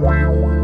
Wow.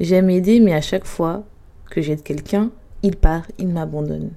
J'aime aider, mais à chaque fois que j'aide quelqu'un, il part, il m'abandonne.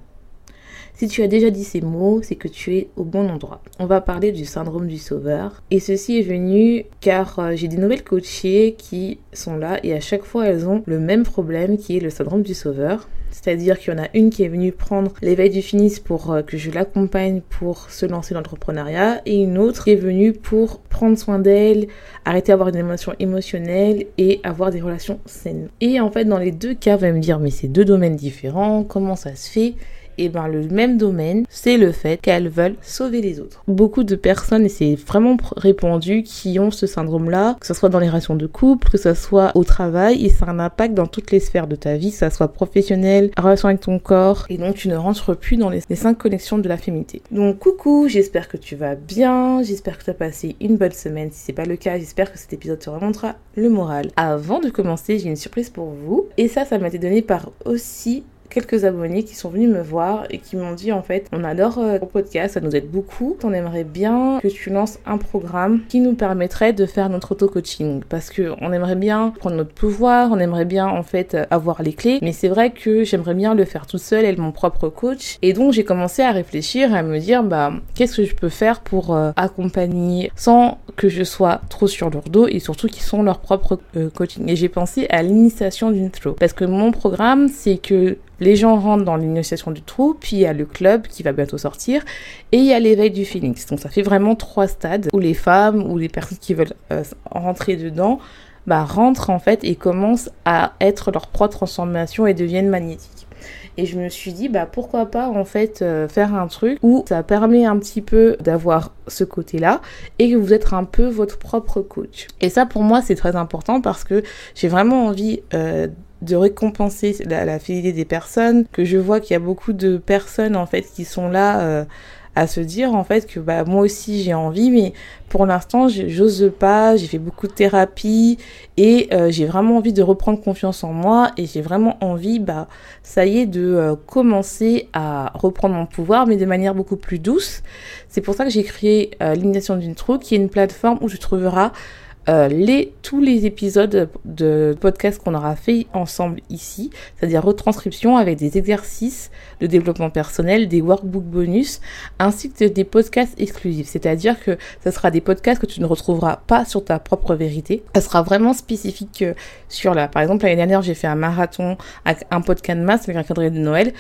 Si tu as déjà dit ces mots, c'est que tu es au bon endroit. On va parler du syndrome du sauveur. Et ceci est venu car euh, j'ai des nouvelles coachées qui sont là et à chaque fois elles ont le même problème qui est le syndrome du sauveur. C'est-à-dire qu'il y en a une qui est venue prendre l'éveil du finis pour euh, que je l'accompagne pour se lancer dans l'entrepreneuriat et une autre qui est venue pour prendre soin d'elle, arrêter d'avoir une émotion émotionnelle et avoir des relations saines. Et en fait, dans les deux cas, vous allez me dire, mais c'est deux domaines différents, comment ça se fait? Et ben le même domaine, c'est le fait qu'elles veulent sauver les autres. Beaucoup de personnes, et c'est vraiment répandu, qui ont ce syndrome-là, que ce soit dans les relations de couple, que ce soit au travail, et ça a un impact dans toutes les sphères de ta vie, que ce soit professionnel, relation avec ton corps, et donc tu ne rentres plus dans les, les cinq connexions de la féminité. Donc coucou, j'espère que tu vas bien, j'espère que tu as passé une bonne semaine. Si c'est pas le cas, j'espère que cet épisode te remontera le moral. Avant de commencer, j'ai une surprise pour vous, et ça, ça m'a été donné par aussi quelques abonnés qui sont venus me voir et qui m'ont dit en fait on adore euh, ton podcast, ça nous aide beaucoup. On aimerait bien que tu lances un programme qui nous permettrait de faire notre auto-coaching parce que on aimerait bien prendre notre pouvoir, on aimerait bien en fait avoir les clés, mais c'est vrai que j'aimerais bien le faire tout seul, être mon propre coach. Et donc j'ai commencé à réfléchir, à me dire bah qu'est-ce que je peux faire pour euh, accompagner sans que je sois trop sur leur dos et surtout qu'ils sont leur propre euh, coaching. Et j'ai pensé à l'initiation d'une flow parce que mon programme c'est que les gens rentrent dans l'initiation du trou, puis il y a le club qui va bientôt sortir, et il y a l'éveil du phoenix. Donc ça fait vraiment trois stades où les femmes ou les personnes qui veulent euh, rentrer dedans bah, rentrent en fait et commencent à être leur propre transformation et deviennent magnétiques. Et je me suis dit, bah pourquoi pas en fait euh, faire un truc où ça permet un petit peu d'avoir ce côté-là et que vous êtes un peu votre propre coach. Et ça pour moi c'est très important parce que j'ai vraiment envie euh, de récompenser la, fidélité des personnes, que je vois qu'il y a beaucoup de personnes en fait qui sont là euh, à se dire en fait que bah moi aussi j'ai envie mais pour l'instant j'ose pas j'ai fait beaucoup de thérapie et euh, j'ai vraiment envie de reprendre confiance en moi et j'ai vraiment envie bah ça y est de euh, commencer à reprendre mon pouvoir mais de manière beaucoup plus douce. C'est pour ça que j'ai créé l'initiation d'une troupe qui est une plateforme où tu trouveras euh, les, tous les épisodes de podcast qu'on aura fait ensemble ici, c'est-à-dire retranscription avec des exercices de développement personnel, des workbooks bonus, ainsi que des podcasts exclusifs. C'est-à-dire que ce sera des podcasts que tu ne retrouveras pas sur ta propre vérité. Ça sera vraiment spécifique sur la. Par exemple, l'année dernière, j'ai fait un marathon avec un podcast de masse avec un cadre de Noël.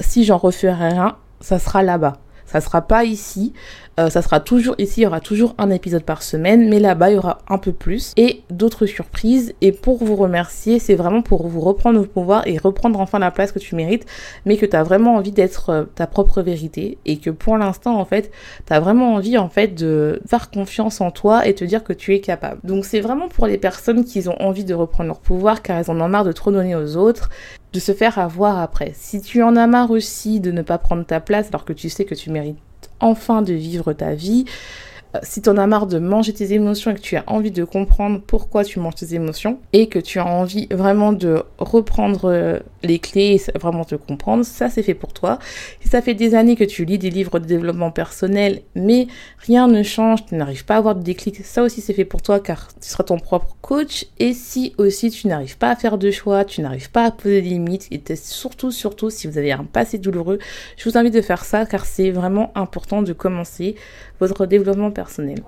Si j'en referai un, ça sera là-bas. Ça sera pas ici. Euh, ça sera toujours ici, il y aura toujours un épisode par semaine, mais là-bas, il y aura un peu plus et d'autres surprises. Et pour vous remercier, c'est vraiment pour vous reprendre au pouvoir et reprendre enfin la place que tu mérites, mais que tu as vraiment envie d'être euh, ta propre vérité et que pour l'instant, en fait, tu as vraiment envie, en fait, de faire confiance en toi et te dire que tu es capable. Donc, c'est vraiment pour les personnes qui ont envie de reprendre leur pouvoir car elles en ont marre de trop donner aux autres de se faire avoir après. Si tu en as marre aussi de ne pas prendre ta place alors que tu sais que tu mérites enfin de vivre ta vie, si tu en as marre de manger tes émotions et que tu as envie de comprendre pourquoi tu manges tes émotions et que tu as envie vraiment de reprendre euh, les clés et vraiment te comprendre, ça c'est fait pour toi. Si ça fait des années que tu lis des livres de développement personnel mais rien ne change, tu n'arrives pas à avoir de déclic, ça aussi c'est fait pour toi car tu seras ton propre coach. Et si aussi tu n'arrives pas à faire de choix, tu n'arrives pas à poser des limites et surtout, surtout si vous avez un passé douloureux, je vous invite de faire ça car c'est vraiment important de commencer votre développement personnel.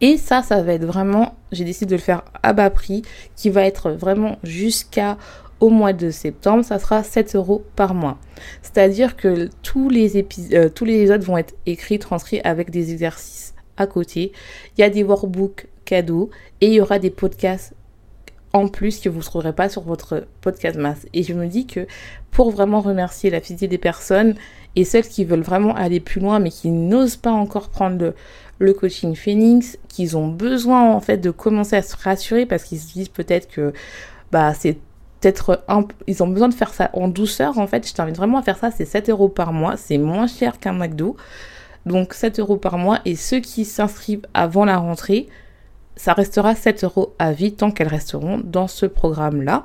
Et ça, ça va être vraiment, j'ai décidé de le faire à bas prix, qui va être vraiment jusqu'à au mois de septembre, ça sera 7 euros par mois. C'est-à-dire que tous les, euh, tous les épisodes vont être écrits, transcrits avec des exercices à côté. Il y a des workbooks cadeaux et il y aura des podcasts en plus que vous ne trouverez pas sur votre podcast masse. Et je me dis que pour vraiment remercier la fidélité des personnes et celles qui veulent vraiment aller plus loin mais qui n'osent pas encore prendre le, coaching Phoenix, qu'ils ont besoin en fait de commencer à se rassurer parce qu'ils se disent peut-être que bah c'est peut-être ils ont besoin de faire ça en douceur en fait. Je t'invite vraiment à faire ça, c'est 7 euros par mois, c'est moins cher qu'un McDo. Donc 7 euros par mois et ceux qui s'inscrivent avant la rentrée, ça restera 7 euros à vie tant qu'elles resteront dans ce programme-là.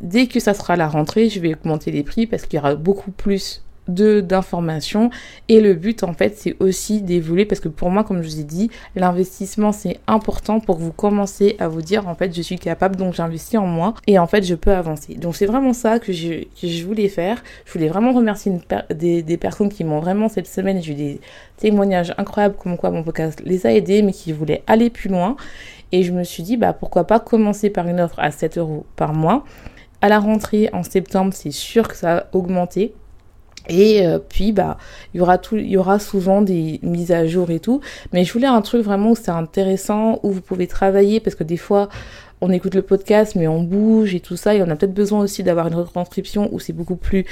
Dès que ça sera la rentrée, je vais augmenter les prix parce qu'il y aura beaucoup plus de d'informations. Et le but en fait c'est aussi d'évoluer parce que pour moi comme je vous ai dit l'investissement c'est important pour vous commencez à vous dire en fait je suis capable donc j'investis en moi et en fait je peux avancer. Donc c'est vraiment ça que je, voulais faire. Je voulais vraiment remercier des, des, personnes qui m'ont vraiment cette semaine j'ai eu des témoignages incroyables comme quoi mon podcast les a aidés mais qui voulaient aller plus loin. Et je me suis dit bah pourquoi pas commencer par une offre à 7 euros par mois. À la rentrée en septembre, c'est sûr que ça va augmenter. Et euh, puis, bah, il y aura souvent des mises à jour et tout. Mais je voulais un truc vraiment où c'est intéressant, où vous pouvez travailler, parce que des fois, on écoute le podcast, mais on bouge et tout ça. Et on a peut-être besoin aussi d'avoir une retranscription où c'est beaucoup plus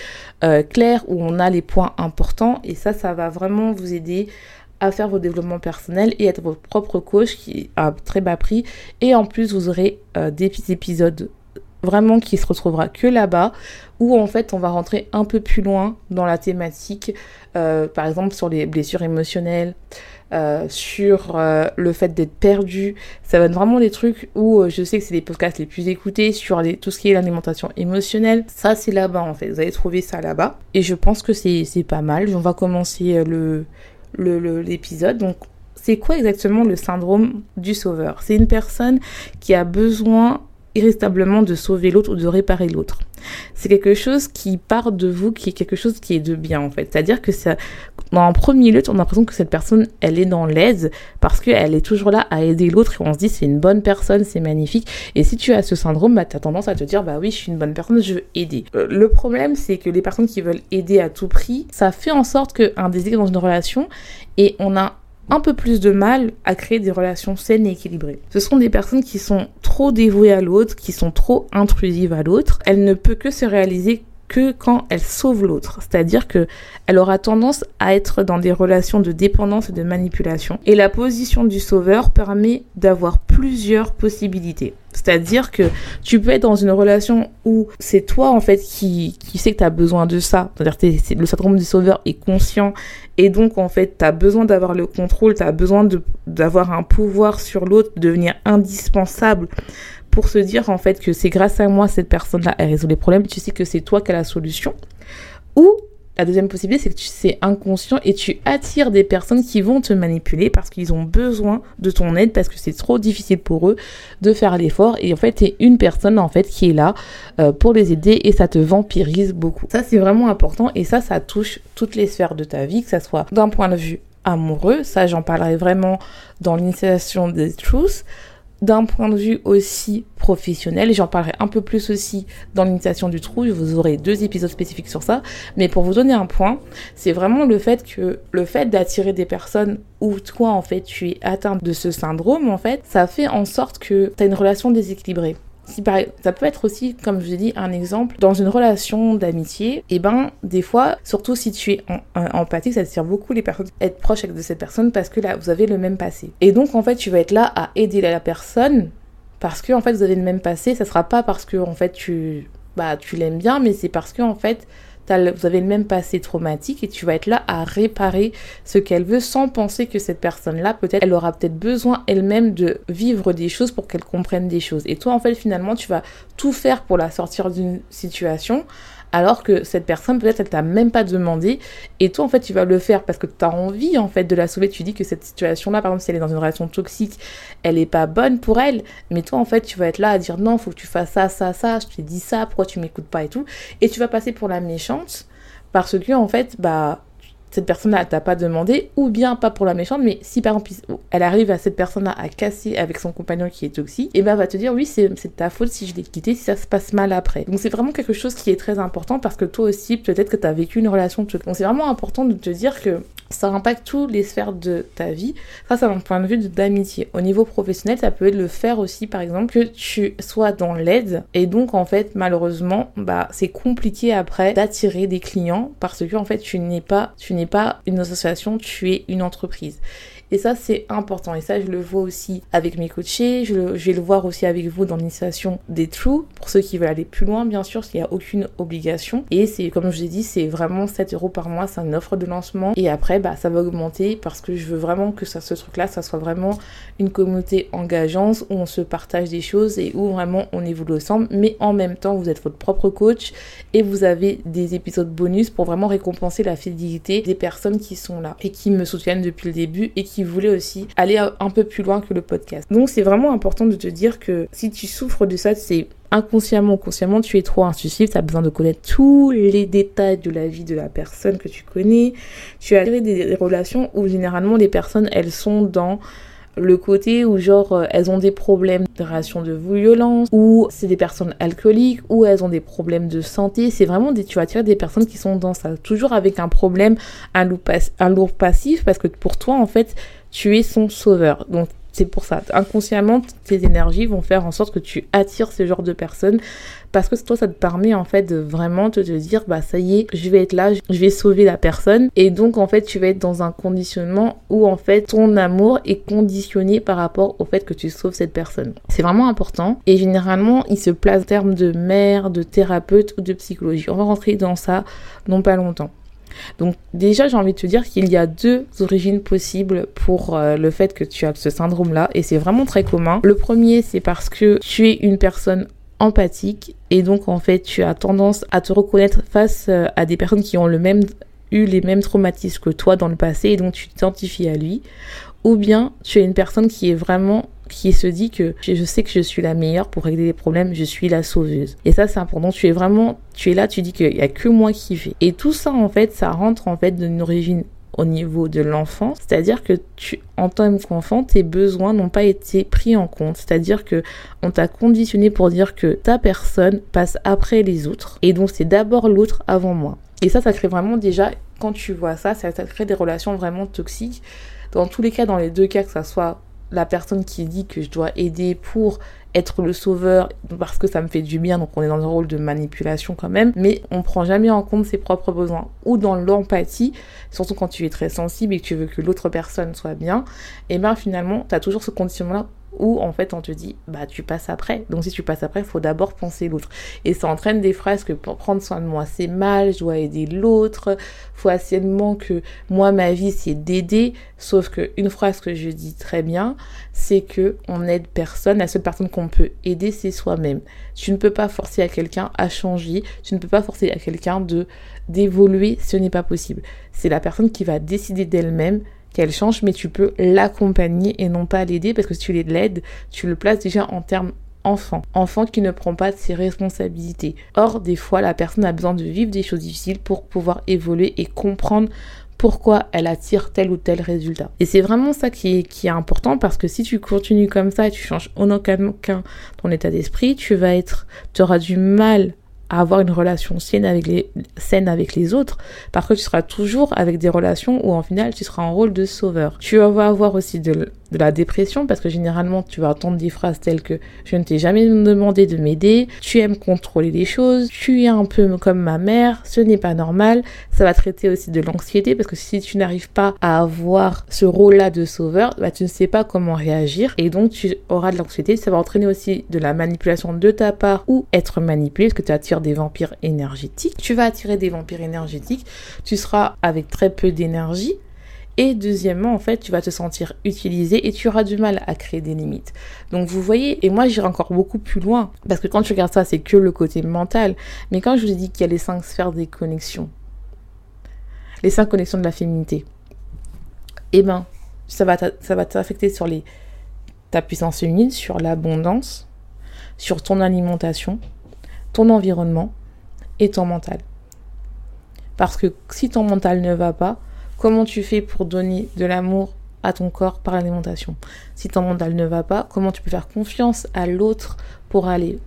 euh, clair, où on a les points importants. Et ça, ça va vraiment vous aider à faire vos développements personnels et être votre propre coach qui a très bas prix. Et en plus, vous aurez euh, des épisodes vraiment qui se retrouvera que là-bas, où en fait on va rentrer un peu plus loin dans la thématique, euh, par exemple sur les blessures émotionnelles, euh, sur euh, le fait d'être perdu. Ça va être vraiment des trucs où je sais que c'est les podcasts les plus écoutés sur tout ce qui est l'alimentation émotionnelle. Ça c'est là-bas en fait, vous allez trouver ça là-bas. Et je pense que c'est pas mal. On va commencer le l'épisode. Donc c'est quoi exactement le syndrome du sauveur? C'est une personne qui a besoin de sauver l'autre ou de réparer l'autre. C'est quelque chose qui part de vous, qui est quelque chose qui est de bien en fait. C'est-à-dire que ça, dans premier lieu, on a l'impression que cette personne, elle est dans l'aise parce qu'elle est toujours là à aider l'autre et on se dit c'est une bonne personne, c'est magnifique. Et si tu as ce syndrome, bah, tu as tendance à te dire bah oui, je suis une bonne personne, je veux aider. Euh, le problème, c'est que les personnes qui veulent aider à tout prix, ça fait en sorte qu'un désir dans une relation et on a un peu plus de mal à créer des relations saines et équilibrées. Ce sont des personnes qui sont trop dévouées à l'autre, qui sont trop intrusives à l'autre. Elle ne peut que se réaliser que quand elle sauve l'autre. C'est-à-dire que elle aura tendance à être dans des relations de dépendance et de manipulation. Et la position du sauveur permet d'avoir plusieurs possibilités. C'est-à-dire que tu peux être dans une relation où c'est toi en fait qui, qui sais que tu as besoin de ça. C'est-à-dire que le syndrome du sauveur est conscient et donc en fait tu as besoin d'avoir le contrôle, tu as besoin d'avoir un pouvoir sur l'autre, devenir indispensable pour se dire en fait que c'est grâce à moi cette personne-là elle résout les problèmes, tu sais que c'est toi qui as la solution. Ou la deuxième possibilité, c'est que tu c'est inconscient et tu attires des personnes qui vont te manipuler parce qu'ils ont besoin de ton aide parce que c'est trop difficile pour eux de faire l'effort et en fait, tu es une personne en fait qui est là euh, pour les aider et ça te vampirise beaucoup. Ça, c'est vraiment important et ça, ça touche toutes les sphères de ta vie, que ça soit d'un point de vue amoureux, ça j'en parlerai vraiment dans l'initiation des truths, d'un point de vue aussi professionnel, et j'en parlerai un peu plus aussi dans l'initiation du trou, vous aurez deux épisodes spécifiques sur ça, mais pour vous donner un point, c'est vraiment le fait que le fait d'attirer des personnes où toi en fait tu es atteint de ce syndrome en fait, ça fait en sorte que tu as une relation déséquilibrée ça peut être aussi, comme je vous ai dit, un exemple dans une relation d'amitié. Et eh ben, des fois, surtout si tu es en, empathique, ça tire beaucoup les personnes être proche de cette personne parce que là, vous avez le même passé. Et donc, en fait, tu vas être là à aider la personne parce que en fait, vous avez le même passé. Ça sera pas parce que en fait tu bah tu l'aimes bien, mais c'est parce que en fait vous avez le même passé traumatique et tu vas être là à réparer ce qu'elle veut sans penser que cette personne-là, peut-être, elle aura peut-être besoin elle-même de vivre des choses pour qu'elle comprenne des choses. Et toi, en fait, finalement, tu vas tout faire pour la sortir d'une situation alors que cette personne peut-être elle t'a même pas demandé. Et toi en fait tu vas le faire parce que tu as envie en fait de la sauver. Tu dis que cette situation là par exemple si elle est dans une relation toxique elle est pas bonne pour elle. Mais toi en fait tu vas être là à dire non faut que tu fasses ça ça ça. Je t'ai dit ça pourquoi tu m'écoutes pas et tout. Et tu vas passer pour la méchante parce que en fait bah cette personne-là t'a pas demandé, ou bien pas pour la méchante, mais si par exemple elle arrive à cette personne-là à casser avec son compagnon qui est toxique, et ben va te dire oui c'est ta faute si je l'ai quitté, si ça se passe mal après. Donc c'est vraiment quelque chose qui est très important parce que toi aussi peut-être que tu as vécu une relation toxique. Donc c'est vraiment important de te dire que ça impacte toutes les sphères de ta vie. Ça, c'est un point de vue d'amitié. Au niveau professionnel, ça peut être le faire aussi, par exemple, que tu sois dans l'aide. Et donc, en fait, malheureusement, bah, c'est compliqué après d'attirer des clients parce que, en fait, tu n'es pas, n'es pas une association, tu es une entreprise. Et ça, c'est important. Et ça, je le vois aussi avec mes coachés. Je, vais le voir aussi avec vous dans l'initiation des True. Pour ceux qui veulent aller plus loin, bien sûr, il n'y a aucune obligation. Et c'est, comme je l'ai dit, c'est vraiment 7 euros par mois. C'est une offre de lancement. Et après, bah, ça va augmenter parce que je veux vraiment que ça, ce truc-là, ça soit vraiment une communauté engageante où on se partage des choses et où vraiment on évolue ensemble. Mais en même temps, vous êtes votre propre coach et vous avez des épisodes bonus pour vraiment récompenser la fidélité des personnes qui sont là et qui me soutiennent depuis le début et qui voulait aussi aller un peu plus loin que le podcast. Donc c'est vraiment important de te dire que si tu souffres de ça, c'est inconsciemment ou consciemment, tu es trop intuitif, tu as besoin de connaître tous les détails de la vie de la personne que tu connais. Tu as des relations où généralement les personnes, elles sont dans le côté où genre euh, elles ont des problèmes de relation de violence ou c'est des personnes alcooliques ou elles ont des problèmes de santé c'est vraiment des tu vas des personnes qui sont dans ça. Toujours avec un problème un lourd, un lourd passif parce que pour toi en fait tu es son sauveur. Donc c'est pour ça. Inconsciemment, tes énergies vont faire en sorte que tu attires ce genre de personnes parce que toi, ça te permet en fait de vraiment te, dire, bah ça y est, je vais être là, je vais sauver la personne. Et donc, en fait, tu vas être dans un conditionnement où en fait ton amour est conditionné par rapport au fait que tu sauves cette personne. C'est vraiment important. Et généralement, il se place en termes de mère, de thérapeute ou de psychologie. On va rentrer dans ça non pas longtemps. Donc déjà, j'ai envie de te dire qu'il y a deux origines possibles pour euh, le fait que tu as ce syndrome-là, et c'est vraiment très commun. Le premier, c'est parce que tu es une personne empathique, et donc en fait, tu as tendance à te reconnaître face euh, à des personnes qui ont eu les mêmes traumatismes que toi dans le passé, et donc tu t'identifies à lui. Ou bien tu es une personne qui est vraiment qui se dit que je sais que je suis la meilleure pour régler les problèmes, je suis la sauveuse. Et ça, c'est important. Tu es vraiment, tu es là, tu dis qu'il y a que moi qui fais. Et tout ça, en fait, ça rentre en fait d'une origine au niveau de l'enfant, c'est-à-dire que tu, en tant qu'enfant, tes besoins n'ont pas été pris en compte, c'est-à-dire que on t'a conditionné pour dire que ta personne passe après les autres, et donc c'est d'abord l'autre avant moi. Et ça, ça crée vraiment déjà, quand tu vois ça, ça, ça crée des relations vraiment toxiques. Dans tous les cas, dans les deux cas, que ça soit la personne qui dit que je dois aider pour être le sauveur parce que ça me fait du bien, donc on est dans un rôle de manipulation quand même, mais on prend jamais en compte ses propres besoins. Ou dans l'empathie, surtout quand tu es très sensible et que tu veux que l'autre personne soit bien, et ben finalement, tu as toujours ce conditionnement-là où en fait on te dit bah tu passes après. Donc si tu passes après, il faut d'abord penser l'autre. Et ça entraîne des phrases que pour prendre soin de moi c'est mal, je dois aider l'autre, faut absolument que moi ma vie c'est d'aider, sauf que une phrase que je dis très bien, c'est que on aide personne, la seule personne qu'on peut aider c'est soi-même. Tu ne peux pas forcer à quelqu'un à changer, tu ne peux pas forcer à quelqu'un de d'évoluer, ce n'est pas possible. C'est la personne qui va décider d'elle-même qu'elle change, mais tu peux l'accompagner et non pas l'aider parce que si tu l'aides, tu le places déjà en termes enfant. Enfant qui ne prend pas ses responsabilités. Or, des fois, la personne a besoin de vivre des choses difficiles pour pouvoir évoluer et comprendre pourquoi elle attire tel ou tel résultat. Et c'est vraiment ça qui est, important parce que si tu continues comme ça et tu changes en aucun ton état d'esprit, tu vas être, tu auras du mal à avoir une relation saine avec les, avec les autres. Par contre, tu seras toujours avec des relations où en final, tu seras en rôle de sauveur. Tu vas avoir aussi de, de la dépression parce que généralement tu vas entendre des phrases telles que je ne t'ai jamais demandé de m'aider, tu aimes contrôler les choses, tu es un peu comme ma mère, ce n'est pas normal. Ça va traiter aussi de l'anxiété parce que si tu n'arrives pas à avoir ce rôle-là de sauveur, bah, tu ne sais pas comment réagir et donc tu auras de l'anxiété. Ça va entraîner aussi de la manipulation de ta part ou être manipulé parce que tu attires des vampires énergétiques. Tu vas attirer des vampires énergétiques, tu seras avec très peu d'énergie et deuxièmement, en fait, tu vas te sentir utilisé et tu auras du mal à créer des limites. Donc vous voyez, et moi j'irai encore beaucoup plus loin, parce que quand tu regardes ça, c'est que le côté mental. Mais quand je vous ai dit qu'il y a les cinq sphères des connexions, les cinq connexions de la féminité, eh ben, ça va t'affecter sur ta puissance féminine, sur l'abondance, sur ton alimentation, ton environnement et ton mental. Parce que si ton mental ne va pas, Comment tu fais pour donner de l'amour à ton corps par l'alimentation? Si ton mental ne va pas, comment tu peux faire confiance à l'autre pour aller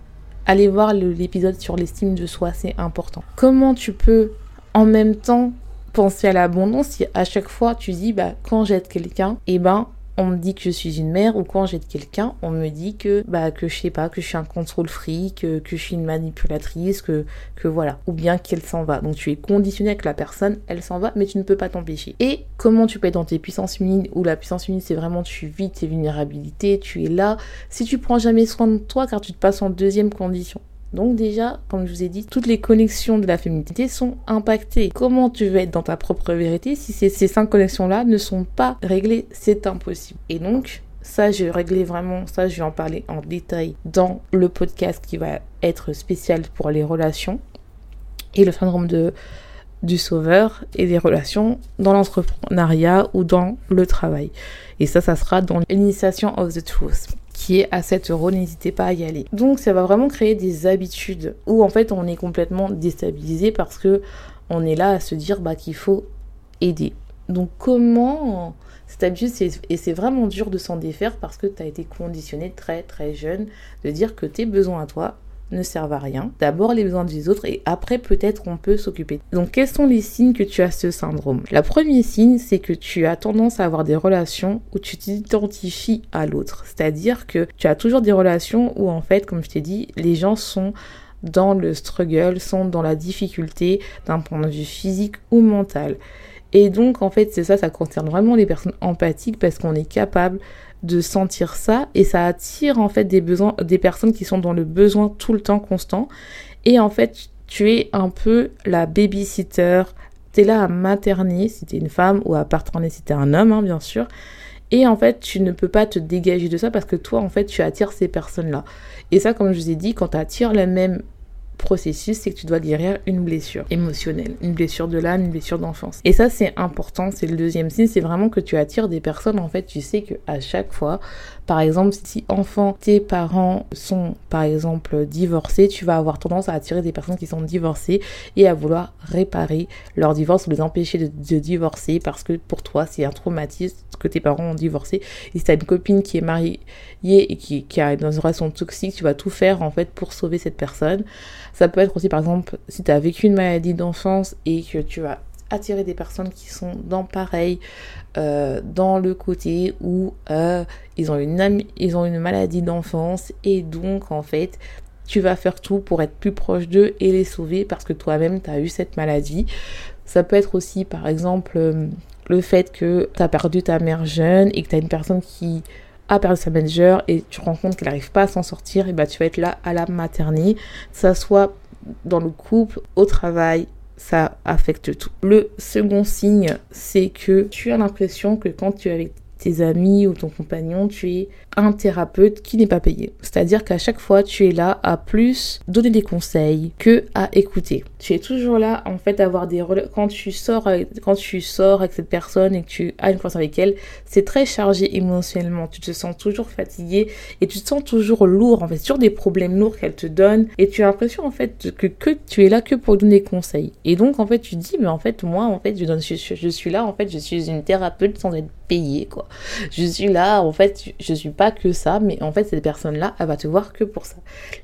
aller voir l'épisode sur l'estime de soi, c'est important. Comment tu peux en même temps penser à l'abondance si à chaque fois tu dis bah quand j'aide quelqu'un, et eh ben on me dit que je suis une mère ou quand j'aide quelqu'un, on me dit que bah que je sais pas, que je suis un contrôle fric, que, je suis une manipulatrice, que que voilà, ou bien qu'elle s'en va. Donc tu es conditionné avec la personne, elle s'en va, mais tu ne peux pas t'empêcher. Et comment tu peux être dans tes puissances féminines où la puissance féminine c'est vraiment tu vis tes vulnérabilités, tu es là. Si tu prends jamais soin de toi car tu te passes en deuxième condition. Donc déjà, comme je vous ai dit, toutes les connexions de la féminité sont impactées. Comment tu veux être dans ta propre vérité si ces, cinq connexions-là ne sont pas réglées? C'est impossible. Et donc, ça, je vais régler vraiment, ça, je vais en parler en détail dans le podcast qui va être spécial pour les relations et le syndrome de, du sauveur et des relations dans l'entrepreneuriat ou dans le travail. Et ça, ça sera dans l'initiation of the truth qui est à 7 euros, n'hésitez pas à y aller. Donc ça va vraiment créer des habitudes où en fait on est complètement déstabilisé parce que on est là à se dire bah, qu'il faut aider. Donc comment cette habitude, et c'est vraiment dur de s'en défaire parce que tu as été conditionné très très jeune de dire que tes besoins à toi ne servent à rien. D'abord les besoins des autres et après peut-être on peut s'occuper. Donc quels sont les signes que tu as ce syndrome? Le premier signe, c'est que tu as tendance à avoir des relations où tu t'identifies à l'autre. C'est-à-dire que tu as toujours des relations où en fait, comme je t'ai dit, les gens sont dans le struggle, sont dans la difficulté d'un point de vue physique ou mental. Et donc, en fait, c'est ça, ça concerne vraiment les personnes empathiques parce qu'on est capable de sentir ça et ça attire en fait des besoins des personnes qui sont dans le besoin tout le temps constant. Et en fait tu es un peu la babysitter. Es là à materner si t'es une femme ou à partager si t'es un homme hein, bien sûr. Et en fait tu ne peux pas te dégager de ça parce que toi en fait tu attires ces personnes là et ça comme je vous ai dit quand tu attires la même processus, c'est que tu dois guérir une blessure émotionnelle, une blessure de l'âme, une blessure d'enfance. Et ça, c'est important, c'est le deuxième signe, c'est vraiment que tu attires des personnes, en fait, tu sais que à chaque fois, par exemple, si enfant, tes parents sont, par exemple, divorcés, tu vas avoir tendance à attirer des personnes qui sont divorcées et à vouloir réparer leur divorce ou les empêcher de, divorcer parce que pour toi, c'est un traumatisme que tes parents ont divorcé. Et si tu as une copine qui est mariée et qui, qui est dans une relation toxique, tu vas tout faire, en fait, pour sauver cette personne. Ça peut être aussi, par exemple, si tu as vécu une maladie d'enfance et que tu vas attirer des personnes qui sont dans pareil, euh, dans le côté où euh, ils, ont une, ils ont une maladie d'enfance et donc en fait tu vas faire tout pour être plus proche d'eux et les sauver parce que toi-même tu as eu cette maladie. Ça peut être aussi par exemple euh, le fait que tu as perdu ta mère jeune et que tu as une personne qui a perdu sa manager et tu te rends compte qu'elle n'arrive pas à s'en sortir, et bah tu vas être là à la maternité, ça soit dans le couple, au travail, ça affecte tout. Le second signe, c'est que tu as l'impression que quand tu es avec tes amis ou ton compagnon, tu es un thérapeute qui n'est pas payé. C'est-à-dire qu'à chaque fois, tu es là à plus donner des conseils que à écouter. Tu es toujours là, en fait, à avoir des quand tu sors avec, quand tu sors avec cette personne et que tu as une conversation avec elle, c'est très chargé émotionnellement. Tu te sens toujours fatigué et tu te sens toujours lourd, en fait, sur des problèmes lourds qu'elle te donne et tu as l'impression, en fait, que, que tu es là que pour donner des conseils. Et donc, en fait, tu dis, mais en fait, moi, en fait, je, je, je suis là, en fait, je suis une thérapeute sans être payée, quoi. Je suis là, en fait, je suis pas que ça, mais en fait, cette personne-là, elle va te voir que pour ça.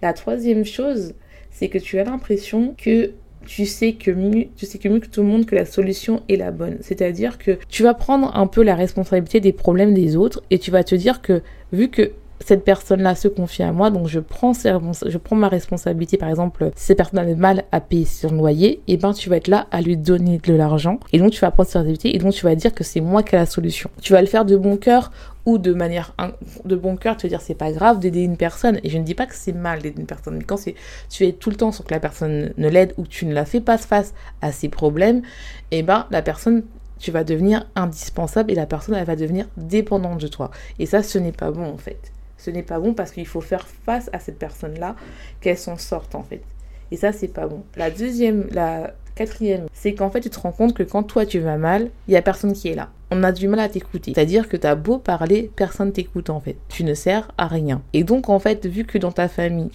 La troisième chose, c'est que tu as l'impression que tu sais que mieux, tu sais que mieux que tout le monde que la solution est la bonne. C'est-à-dire que tu vas prendre un peu la responsabilité des problèmes des autres et tu vas te dire que vu que cette personne-là se confie à moi, donc je prends, je prends ma responsabilité. Par exemple, si cette personne a le mal à payer son loyer, et eh ben tu vas être là à lui donner de l'argent, et donc tu vas prendre cette responsabilité, et donc tu vas dire que c'est moi qui ai la solution. Tu vas le faire de bon cœur ou de manière de bon cœur, te dire c'est pas grave d'aider une personne. Et je ne dis pas que c'est mal d'aider une personne, mais quand tu es tout le temps sur que la personne ne l'aide ou que tu ne la fais pas face à ses problèmes, et eh ben la personne tu vas devenir indispensable et la personne elle va devenir dépendante de toi. Et ça, ce n'est pas bon en fait ce n'est pas bon parce qu'il faut faire face à cette personne-là, qu'elle s'en sorte en fait. Et ça, c'est pas bon. La deuxième, la quatrième, c'est qu'en fait, tu te rends compte que quand toi tu vas mal, il y a personne qui est là. On a du mal à t'écouter. C'est-à-dire que tu as beau parler, personne t'écoute en fait. Tu ne sers à rien. Et donc en fait, vu que dans ta famille,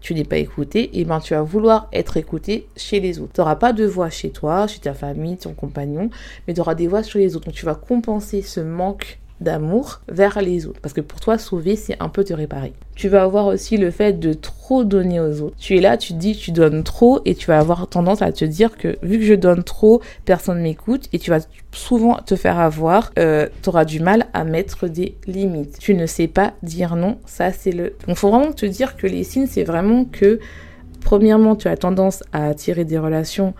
tu, n'es pas écouté, et eh ben tu vas vouloir être écouté chez les autres. Tu n'auras pas de voix chez toi, chez ta famille, ton compagnon, mais tu auras des voix chez les autres. Donc tu vas compenser ce manque d'amour vers les autres. Parce que pour toi, sauver, c'est un peu te réparer. Tu vas avoir aussi le fait de trop donner aux autres. Tu es là, tu te dis, tu donnes trop et tu vas avoir tendance à te dire que vu que je donne trop, personne m'écoute et tu vas souvent te faire avoir. Euh, tu auras du mal à mettre des limites. Tu ne sais pas dire non, ça c'est le... Donc faut vraiment te dire que les signes, c'est vraiment que, premièrement, tu as tendance à attirer des relations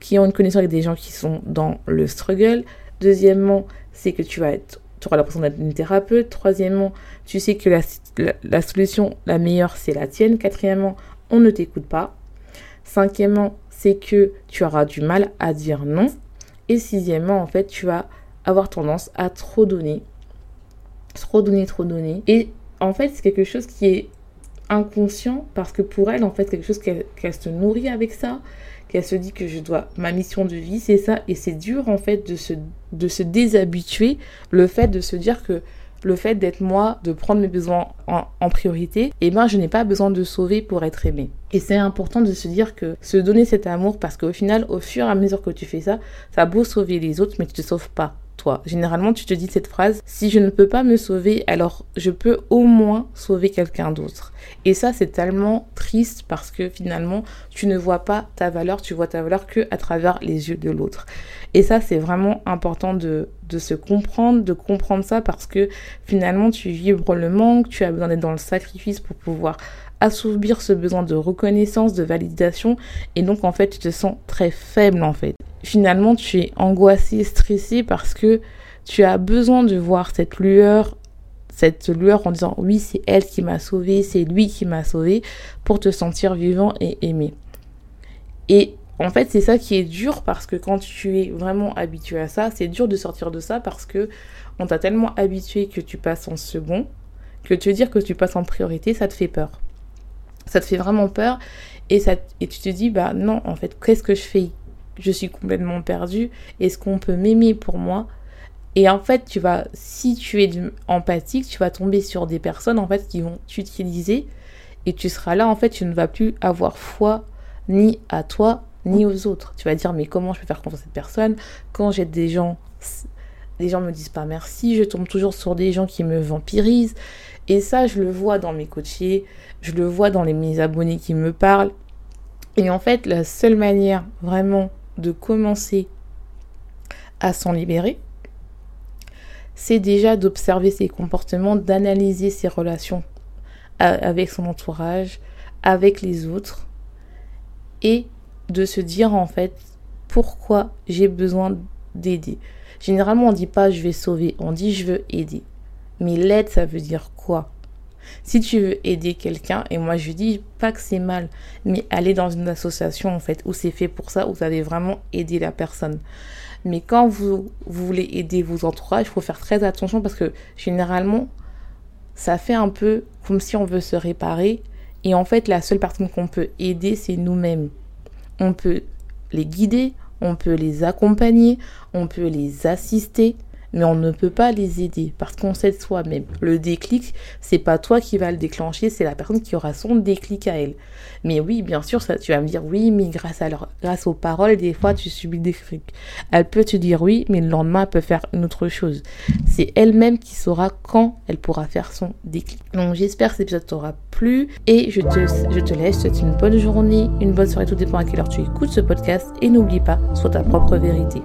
qui ont une connaissance avec des gens qui sont dans le struggle. Deuxièmement, c'est que tu vas être tu auras l'impression d'être une thérapeute. Troisièmement, tu sais que la, solution la meilleure, c'est la tienne. Quatrièmement, on ne t'écoute pas. Cinquièmement, c'est que tu auras du mal à dire non. Et sixièmement, en fait, tu vas avoir tendance à trop donner. Trop donner, trop donner. Et en fait, c'est quelque chose qui est inconscient parce que pour elle, en fait, quelque chose qu'elle se nourrit avec ça qu'elle se dit que je dois, ma mission de vie, c'est ça. Et c'est dur, en fait, de se, déshabituer, le fait de se dire que le fait d'être moi, de prendre mes besoins en, priorité, eh ben je n'ai pas besoin de sauver pour être aimé. Et c'est important de se dire que se donner cet amour, parce qu'au final, au fur et à mesure que tu fais ça, ça a beau sauver les autres, mais tu te sauves pas. Généralement, tu te dis cette phrase, si je ne peux pas me sauver, alors je peux au moins sauver quelqu'un d'autre. Et ça, c'est tellement triste parce que finalement, tu ne vois pas ta valeur, tu vois ta valeur que à travers les yeux de l'autre. Et ça, c'est vraiment important de, de se comprendre, de comprendre ça parce que finalement, tu vibres le manque, tu as besoin d'être dans le sacrifice pour pouvoir assouvir ce besoin de reconnaissance, de validation, et donc en fait tu te sens très faible en fait finalement tu es angoissé, stressé parce que tu as besoin de voir cette lueur, cette lueur en disant oui c'est elle qui m'a sauvé, c'est lui qui m'a sauvé pour te sentir vivant et aimé. Et en fait c'est ça qui est dur parce que quand tu es vraiment habitué à ça, c'est dur de sortir de ça parce que on t'a tellement habitué que tu passes en second que te dire que tu passes en priorité, ça te fait peur. Ça te fait vraiment peur et, ça, et tu te dis bah non en fait qu'est-ce que je fais? Je suis complètement perdue, est-ce qu'on peut m'aimer pour moi? Et en fait, tu vas, si tu es empathique, tu vas tomber sur des personnes en fait qui vont t'utiliser. Et tu seras là en fait, tu ne vas plus avoir foi ni à toi ni aux autres. Tu vas dire mais comment je peux faire confiance à cette personne? Quand j'ai des gens des gens me disent pas merci, je tombe toujours sur des gens qui me vampirisent. Et ça je le vois dans mes coachés, je le vois dans les mes abonnés qui me parlent. Et en fait, la seule manière vraiment de commencer à s'en libérer, c'est déjà d'observer ses comportements, d'analyser ses relations avec son entourage, avec les autres, et de se dire en fait pourquoi j'ai besoin d'aider. Généralement on dit pas je vais sauver, on dit je veux aider. Mais l'aide ça veut dire quoi? Si tu veux aider quelqu'un, et moi je dis pas que c'est mal, mais aller dans une association en fait où c'est fait pour ça, où vous allez vraiment aider la personne. Mais quand vous, voulez aider vos entourages, il faut faire très attention parce que généralement, ça fait un peu comme si on veut se réparer. Et en fait, la seule personne qu'on peut aider, c'est nous-mêmes. On peut les guider, on peut les accompagner, on peut les assister, mais on ne peut pas les aider parce qu'on sait de soi-même. Le déclic, c'est pas toi qui va le déclencher, c'est la personne qui aura son déclic à elle. Mais oui, bien sûr, ça, tu vas me dire oui, mais grâce à leur, grâce aux paroles, des fois tu subis des déclic. Elle peut te dire oui, mais le lendemain elle peut faire une autre chose. C'est elle-même qui saura quand elle pourra faire son déclic. Donc j'espère que cet épisode t'aura plu et je te, je te laisse. Je une bonne journée, une bonne soirée, tout dépend à quelle heure tu écoutes ce podcast et n'oublie pas, sois ta propre vérité.